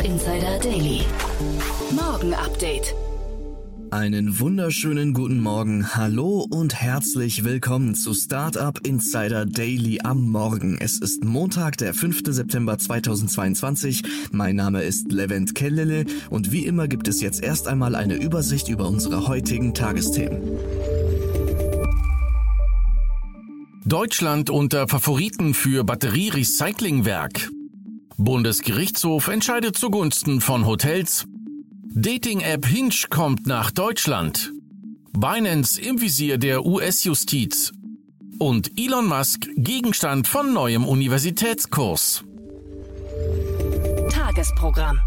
Startup Insider Daily. Morgen Update. Einen wunderschönen guten Morgen, hallo und herzlich willkommen zu Startup Insider Daily am Morgen. Es ist Montag, der 5. September 2022. Mein Name ist Levent Kellele und wie immer gibt es jetzt erst einmal eine Übersicht über unsere heutigen Tagesthemen. Deutschland unter Favoriten für Batterierecyclingwerk. Bundesgerichtshof entscheidet zugunsten von Hotels. Dating-App Hinge kommt nach Deutschland. Binance im Visier der US-Justiz. Und Elon Musk Gegenstand von neuem Universitätskurs. Tagesprogramm.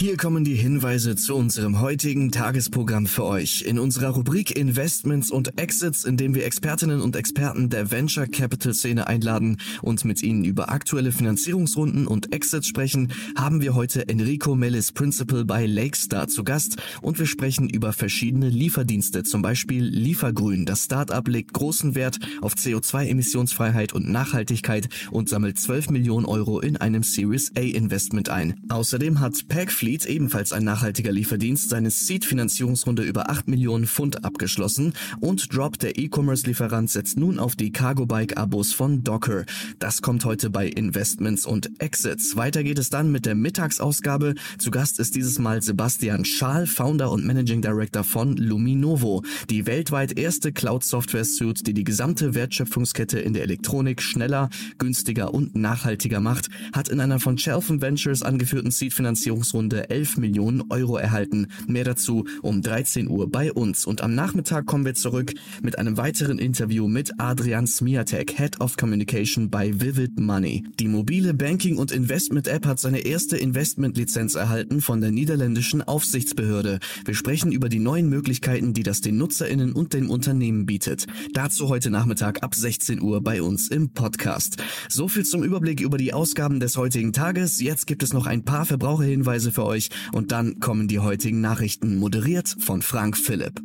Hier kommen die Hinweise zu unserem heutigen Tagesprogramm für euch. In unserer Rubrik Investments und Exits, in dem wir Expertinnen und Experten der Venture Capital Szene einladen und mit ihnen über aktuelle Finanzierungsrunden und Exits sprechen, haben wir heute Enrico Mellis Principal bei Lakestar zu Gast und wir sprechen über verschiedene Lieferdienste, zum Beispiel Liefergrün. Das Startup legt großen Wert auf CO2-Emissionsfreiheit und Nachhaltigkeit und sammelt 12 Millionen Euro in einem Series A Investment ein. Außerdem hat Pagfleet Fleet, ebenfalls ein nachhaltiger Lieferdienst, seine Seed-Finanzierungsrunde über 8 Millionen Pfund abgeschlossen und Drop, der E-Commerce-Lieferant, setzt nun auf die Cargo-Bike-Abos von Docker. Das kommt heute bei Investments und Exits. Weiter geht es dann mit der Mittagsausgabe. Zu Gast ist dieses Mal Sebastian Schaal, Founder und Managing Director von Luminovo, die weltweit erste Cloud-Software-Suite, die die gesamte Wertschöpfungskette in der Elektronik schneller, günstiger und nachhaltiger macht, hat in einer von Chelfen Ventures angeführten Seed-Finanzierungsrunde 11 Millionen Euro erhalten. Mehr dazu um 13 Uhr bei uns. Und am Nachmittag kommen wir zurück mit einem weiteren Interview mit Adrian Smiatek, Head of Communication bei Vivid Money. Die mobile Banking- und Investment-App hat seine erste Investmentlizenz erhalten von der niederländischen Aufsichtsbehörde. Wir sprechen über die neuen Möglichkeiten, die das den NutzerInnen und dem Unternehmen bietet. Dazu heute Nachmittag ab 16 Uhr bei uns im Podcast. So viel zum Überblick über die Ausgaben des heutigen Tages. Jetzt gibt es noch ein paar Verbraucherhinweise für euch und dann kommen die heutigen Nachrichten moderiert von Frank Philipp.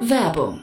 Werbung.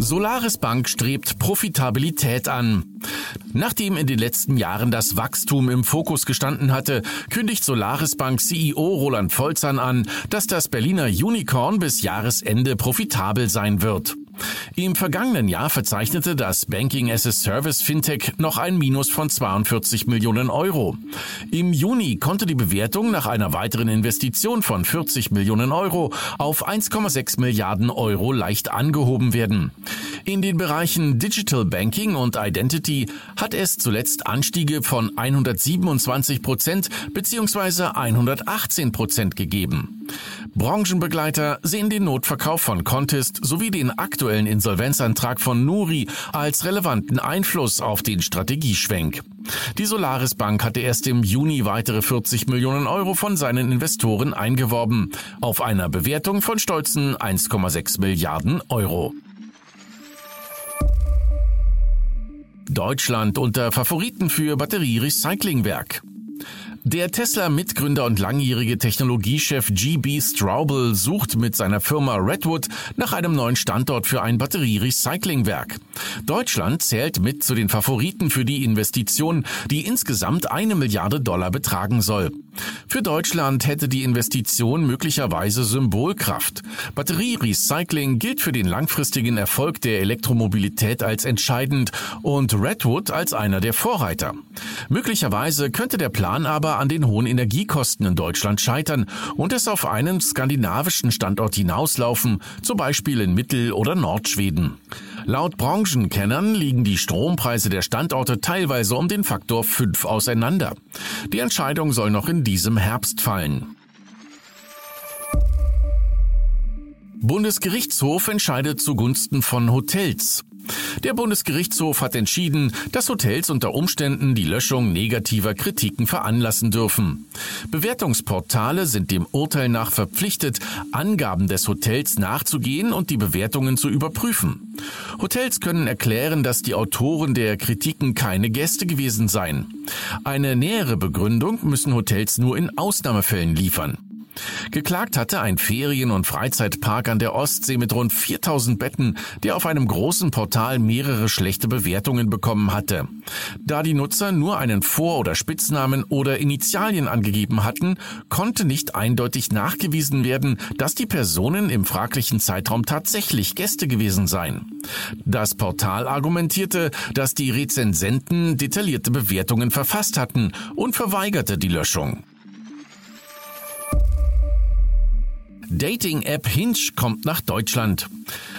Solaris Bank strebt Profitabilität an. Nachdem in den letzten Jahren das Wachstum im Fokus gestanden hatte, kündigt Solaris Bank CEO Roland Volzern an, dass das Berliner Unicorn bis Jahresende profitabel sein wird. Im vergangenen Jahr verzeichnete das Banking as a Service Fintech noch ein Minus von 42 Millionen Euro. Im Juni konnte die Bewertung nach einer weiteren Investition von 40 Millionen Euro auf 1,6 Milliarden Euro leicht angehoben werden. In den Bereichen Digital Banking und Identity hat es zuletzt Anstiege von 127 Prozent bzw. 118 Prozent gegeben. Branchenbegleiter sehen den Notverkauf von Contest sowie den aktuellen Insolvenzantrag von Nuri als relevanten Einfluss auf den Strategieschwenk. Die Solaris Bank hatte erst im Juni weitere 40 Millionen Euro von seinen Investoren eingeworben, auf einer Bewertung von stolzen 1,6 Milliarden Euro. Deutschland unter Favoriten für Batterierecyclingwerk. Der Tesla-Mitgründer und langjährige Technologiechef GB Straubel sucht mit seiner Firma Redwood nach einem neuen Standort für ein Batterierecyclingwerk. Deutschland zählt mit zu den Favoriten für die Investition, die insgesamt eine Milliarde Dollar betragen soll. Für Deutschland hätte die Investition möglicherweise Symbolkraft. Batterierecycling gilt für den langfristigen Erfolg der Elektromobilität als entscheidend und Redwood als einer der Vorreiter. Möglicherweise könnte der Plan aber an den hohen Energiekosten in Deutschland scheitern und es auf einen skandinavischen Standort hinauslaufen, zum Beispiel in Mittel- oder Nordschweden. Laut Branchenkennern liegen die Strompreise der Standorte teilweise um den Faktor 5 auseinander. Die Entscheidung soll noch in diesem Herbst fallen. Bundesgerichtshof entscheidet zugunsten von Hotels. Der Bundesgerichtshof hat entschieden, dass Hotels unter Umständen die Löschung negativer Kritiken veranlassen dürfen. Bewertungsportale sind dem Urteil nach verpflichtet, Angaben des Hotels nachzugehen und die Bewertungen zu überprüfen. Hotels können erklären, dass die Autoren der Kritiken keine Gäste gewesen seien. Eine nähere Begründung müssen Hotels nur in Ausnahmefällen liefern. Geklagt hatte ein Ferien- und Freizeitpark an der Ostsee mit rund 4000 Betten, der auf einem großen Portal mehrere schlechte Bewertungen bekommen hatte. Da die Nutzer nur einen Vor- oder Spitznamen oder Initialien angegeben hatten, konnte nicht eindeutig nachgewiesen werden, dass die Personen im fraglichen Zeitraum tatsächlich Gäste gewesen seien. Das Portal argumentierte, dass die Rezensenten detaillierte Bewertungen verfasst hatten und verweigerte die Löschung. Dating-App Hinge kommt nach Deutschland.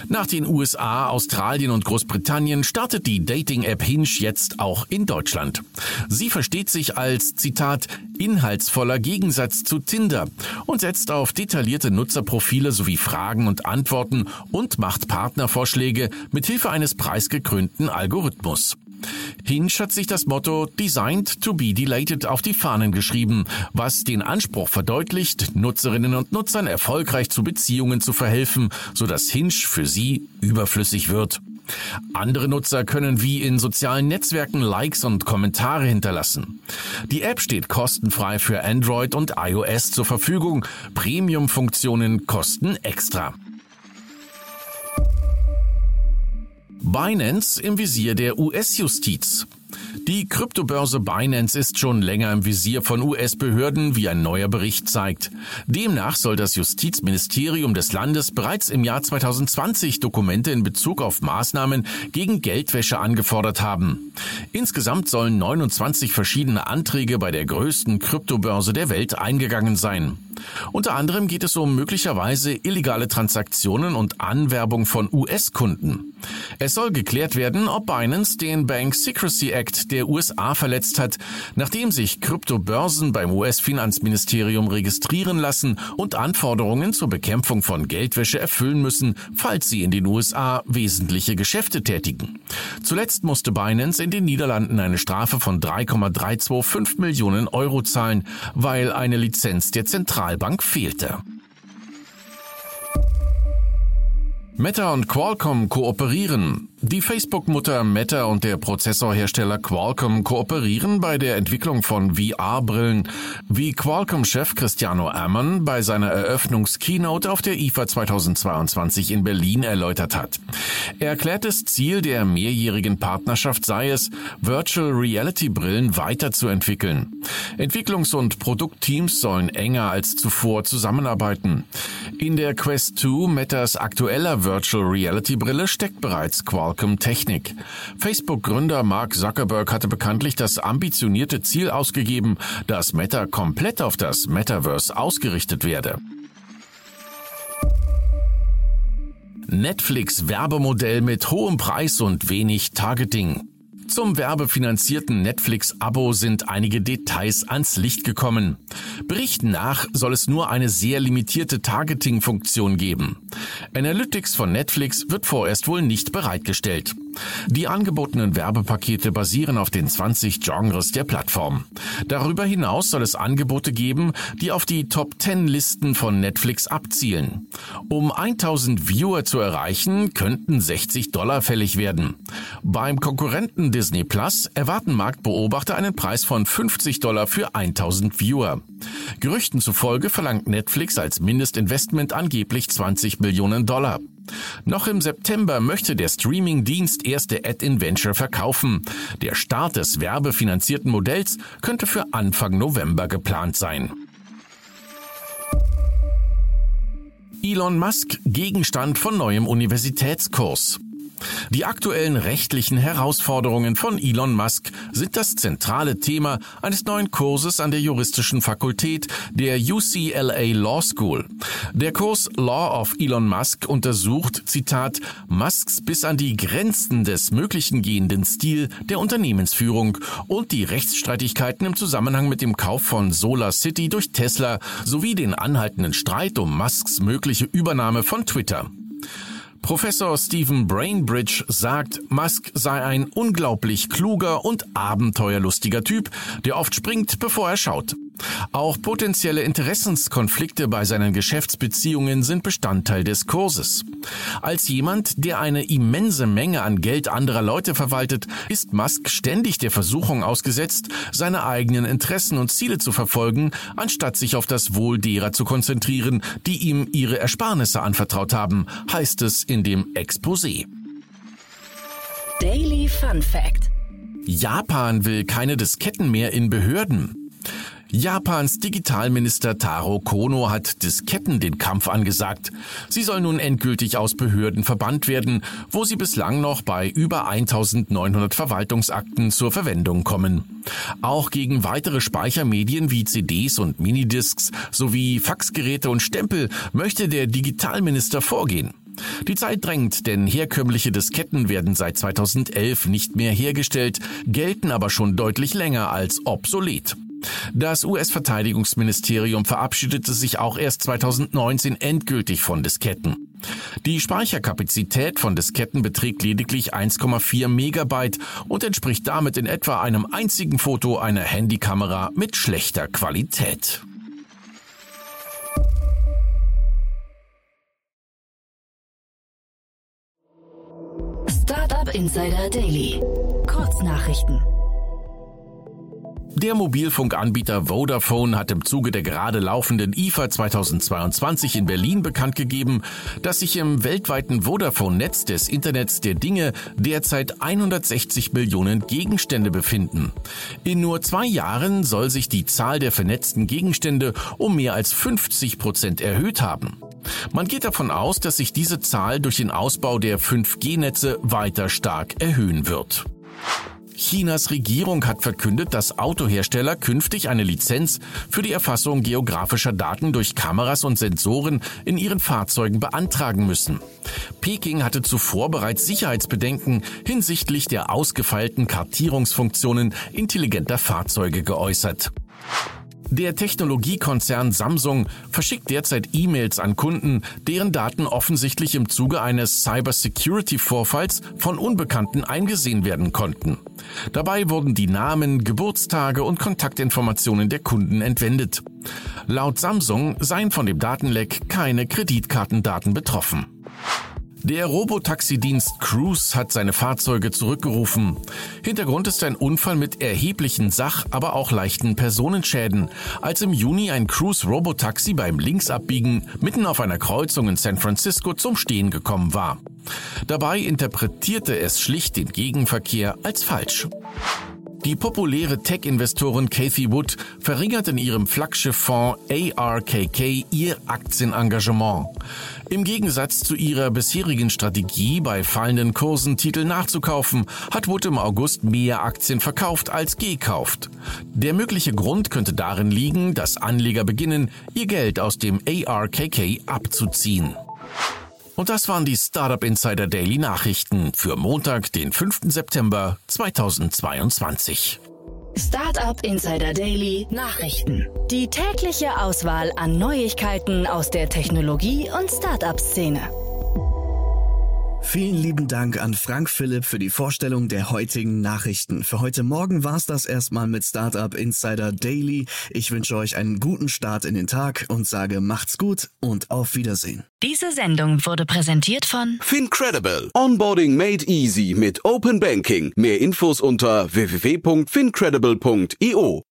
Nach den USA, Australien und Großbritannien startet die Dating-App Hinge jetzt auch in Deutschland. Sie versteht sich als, Zitat, inhaltsvoller Gegensatz zu Tinder und setzt auf detaillierte Nutzerprofile sowie Fragen und Antworten und macht Partnervorschläge mit Hilfe eines preisgekrönten Algorithmus. Hinch hat sich das Motto Designed to be Delated auf die Fahnen geschrieben, was den Anspruch verdeutlicht, Nutzerinnen und Nutzern erfolgreich zu Beziehungen zu verhelfen, sodass Hinch für sie überflüssig wird. Andere Nutzer können wie in sozialen Netzwerken Likes und Kommentare hinterlassen. Die App steht kostenfrei für Android und iOS zur Verfügung. Premium-Funktionen kosten extra. Binance im Visier der US-Justiz. Die Kryptobörse Binance ist schon länger im Visier von US-Behörden, wie ein neuer Bericht zeigt. Demnach soll das Justizministerium des Landes bereits im Jahr 2020 Dokumente in Bezug auf Maßnahmen gegen Geldwäsche angefordert haben. Insgesamt sollen 29 verschiedene Anträge bei der größten Kryptobörse der Welt eingegangen sein. Unter anderem geht es um möglicherweise illegale Transaktionen und Anwerbung von US-Kunden. Es soll geklärt werden, ob Binance den Bank Secrecy Act der USA verletzt hat, nachdem sich Kryptobörsen beim US-Finanzministerium registrieren lassen und Anforderungen zur Bekämpfung von Geldwäsche erfüllen müssen, falls sie in den USA wesentliche Geschäfte tätigen. Zuletzt musste Binance in den Niederlanden eine Strafe von 3,325 Millionen Euro zahlen, weil eine Lizenz der Zentralbank fehlte. Meta und Qualcomm kooperieren. Die Facebook-Mutter Meta und der Prozessorhersteller Qualcomm kooperieren bei der Entwicklung von VR-Brillen, wie Qualcomm-Chef Cristiano Ammon bei seiner Eröffnungs-Keynote auf der IFA 2022 in Berlin erläutert hat. Er erklärt, das Ziel der mehrjährigen Partnerschaft sei es, Virtual Reality-Brillen weiterzuentwickeln. Entwicklungs- und Produktteams sollen enger als zuvor zusammenarbeiten. In der Quest 2, Metas aktueller Virtual Reality Brille, steckt bereits Qualcomm Technik. Facebook-Gründer Mark Zuckerberg hatte bekanntlich das ambitionierte Ziel ausgegeben, dass Meta komplett auf das Metaverse ausgerichtet werde. Netflix Werbemodell mit hohem Preis und wenig Targeting. Zum werbefinanzierten Netflix-Abo sind einige Details ans Licht gekommen. Berichten nach soll es nur eine sehr limitierte Targeting-Funktion geben. Analytics von Netflix wird vorerst wohl nicht bereitgestellt. Die angebotenen Werbepakete basieren auf den 20 Genres der Plattform. Darüber hinaus soll es Angebote geben, die auf die Top 10 Listen von Netflix abzielen. Um 1000 Viewer zu erreichen, könnten 60 Dollar fällig werden. Beim Konkurrenten Disney Plus erwarten Marktbeobachter einen Preis von 50 Dollar für 1000 Viewer. Gerüchten zufolge verlangt Netflix als Mindestinvestment angeblich 20 Millionen Dollar. Noch im September möchte der Streaming-Dienst erste Ad-in-Venture verkaufen. Der Start des werbefinanzierten Modells könnte für Anfang November geplant sein. Elon Musk Gegenstand von neuem Universitätskurs. Die aktuellen rechtlichen Herausforderungen von Elon Musk sind das zentrale Thema eines neuen Kurses an der juristischen Fakultät der UCLA Law School. Der Kurs Law of Elon Musk untersucht, Zitat, Musks bis an die Grenzen des Möglichen gehenden Stil der Unternehmensführung und die Rechtsstreitigkeiten im Zusammenhang mit dem Kauf von Solar City durch Tesla sowie den anhaltenden Streit um Musks mögliche Übernahme von Twitter. Professor Stephen Brainbridge sagt, Musk sei ein unglaublich kluger und abenteuerlustiger Typ, der oft springt, bevor er schaut. Auch potenzielle Interessenskonflikte bei seinen Geschäftsbeziehungen sind Bestandteil des Kurses. Als jemand, der eine immense Menge an Geld anderer Leute verwaltet, ist Musk ständig der Versuchung ausgesetzt, seine eigenen Interessen und Ziele zu verfolgen, anstatt sich auf das Wohl derer zu konzentrieren, die ihm ihre Ersparnisse anvertraut haben, heißt es in dem Exposé. Daily Fun Fact Japan will keine Disketten mehr in Behörden. Japans Digitalminister Taro Kono hat Disketten den Kampf angesagt. Sie soll nun endgültig aus Behörden verbannt werden, wo sie bislang noch bei über 1900 Verwaltungsakten zur Verwendung kommen. Auch gegen weitere Speichermedien wie CDs und Minidiscs sowie Faxgeräte und Stempel möchte der Digitalminister vorgehen. Die Zeit drängt, denn herkömmliche Disketten werden seit 2011 nicht mehr hergestellt, gelten aber schon deutlich länger als obsolet. Das US-Verteidigungsministerium verabschiedete sich auch erst 2019 endgültig von Disketten. Die Speicherkapazität von Disketten beträgt lediglich 1,4 Megabyte und entspricht damit in etwa einem einzigen Foto einer Handykamera mit schlechter Qualität. Startup Insider Daily. Kurznachrichten. Der Mobilfunkanbieter Vodafone hat im Zuge der gerade laufenden IFA 2022 in Berlin bekannt gegeben, dass sich im weltweiten Vodafone-Netz des Internets der Dinge derzeit 160 Millionen Gegenstände befinden. In nur zwei Jahren soll sich die Zahl der vernetzten Gegenstände um mehr als 50 Prozent erhöht haben. Man geht davon aus, dass sich diese Zahl durch den Ausbau der 5G-Netze weiter stark erhöhen wird. Chinas Regierung hat verkündet, dass Autohersteller künftig eine Lizenz für die Erfassung geografischer Daten durch Kameras und Sensoren in ihren Fahrzeugen beantragen müssen. Peking hatte zuvor bereits Sicherheitsbedenken hinsichtlich der ausgefeilten Kartierungsfunktionen intelligenter Fahrzeuge geäußert. Der Technologiekonzern Samsung verschickt derzeit E-Mails an Kunden, deren Daten offensichtlich im Zuge eines Cybersecurity-Vorfalls von Unbekannten eingesehen werden konnten. Dabei wurden die Namen, Geburtstage und Kontaktinformationen der Kunden entwendet. Laut Samsung seien von dem Datenleck keine Kreditkartendaten betroffen. Der Robotaxi-Dienst Cruise hat seine Fahrzeuge zurückgerufen. Hintergrund ist ein Unfall mit erheblichen Sach-, aber auch leichten Personenschäden, als im Juni ein Cruise-Robotaxi beim Linksabbiegen mitten auf einer Kreuzung in San Francisco zum Stehen gekommen war. Dabei interpretierte es schlicht den Gegenverkehr als falsch. Die populäre Tech-Investorin Cathy Wood verringert in ihrem Flaggschifffonds ARKK ihr Aktienengagement. Im Gegensatz zu ihrer bisherigen Strategie, bei fallenden Kursen Titel nachzukaufen, hat Wood im August mehr Aktien verkauft als gekauft. Der mögliche Grund könnte darin liegen, dass Anleger beginnen, ihr Geld aus dem ARKK abzuziehen. Und das waren die Startup Insider Daily Nachrichten für Montag, den 5. September 2022. Startup Insider Daily Nachrichten. Die tägliche Auswahl an Neuigkeiten aus der Technologie- und Startup-Szene. Vielen lieben Dank an Frank Philipp für die Vorstellung der heutigen Nachrichten. Für heute Morgen war's das erstmal mit Startup Insider Daily. Ich wünsche euch einen guten Start in den Tag und sage macht's gut und auf Wiedersehen. Diese Sendung wurde präsentiert von Fincredible. Onboarding made easy mit Open Banking. Mehr Infos unter www.fincredible.io.